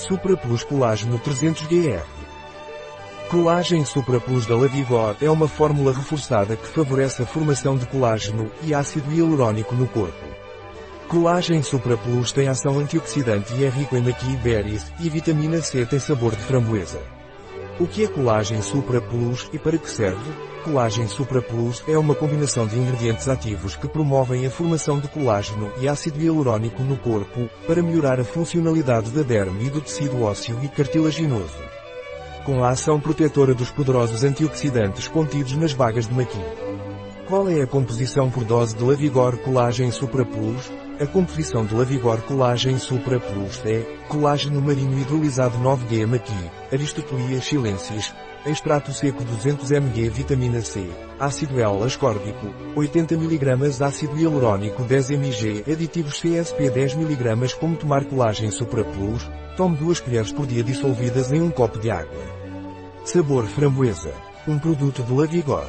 Supra Plus Colágeno 300GR. Colagem Supra Plus da Lavigor é uma fórmula reforçada que favorece a formação de colágeno e ácido hialurônico no corpo. Colagem Supra Plus tem ação antioxidante e é rico em maqui berries, e vitamina C tem sabor de framboesa. O que é colagem Supra Plus e para que serve? Colagem Supra Plus é uma combinação de ingredientes ativos que promovem a formação de colágeno e ácido hialurônico no corpo, para melhorar a funcionalidade da derme e do tecido ósseo e cartilaginoso. Com a ação protetora dos poderosos antioxidantes contidos nas bagas de maqui. Qual é a composição por dose de Lavigor Colagem Supra Plus? A composição de Lavigor Colagem Supra Plus é colágeno marinho hidrolisado 9G maqui, Aristotelia chilensis, extrato seco 200 mg vitamina C, ácido L-ascórbico, 80 mg ácido hialurônico 10 mg aditivos CSP 10 mg Como tomar colagem Supra Plus? Tome duas colheres por dia dissolvidas em um copo de água. Sabor framboesa. Um produto de Lavigor.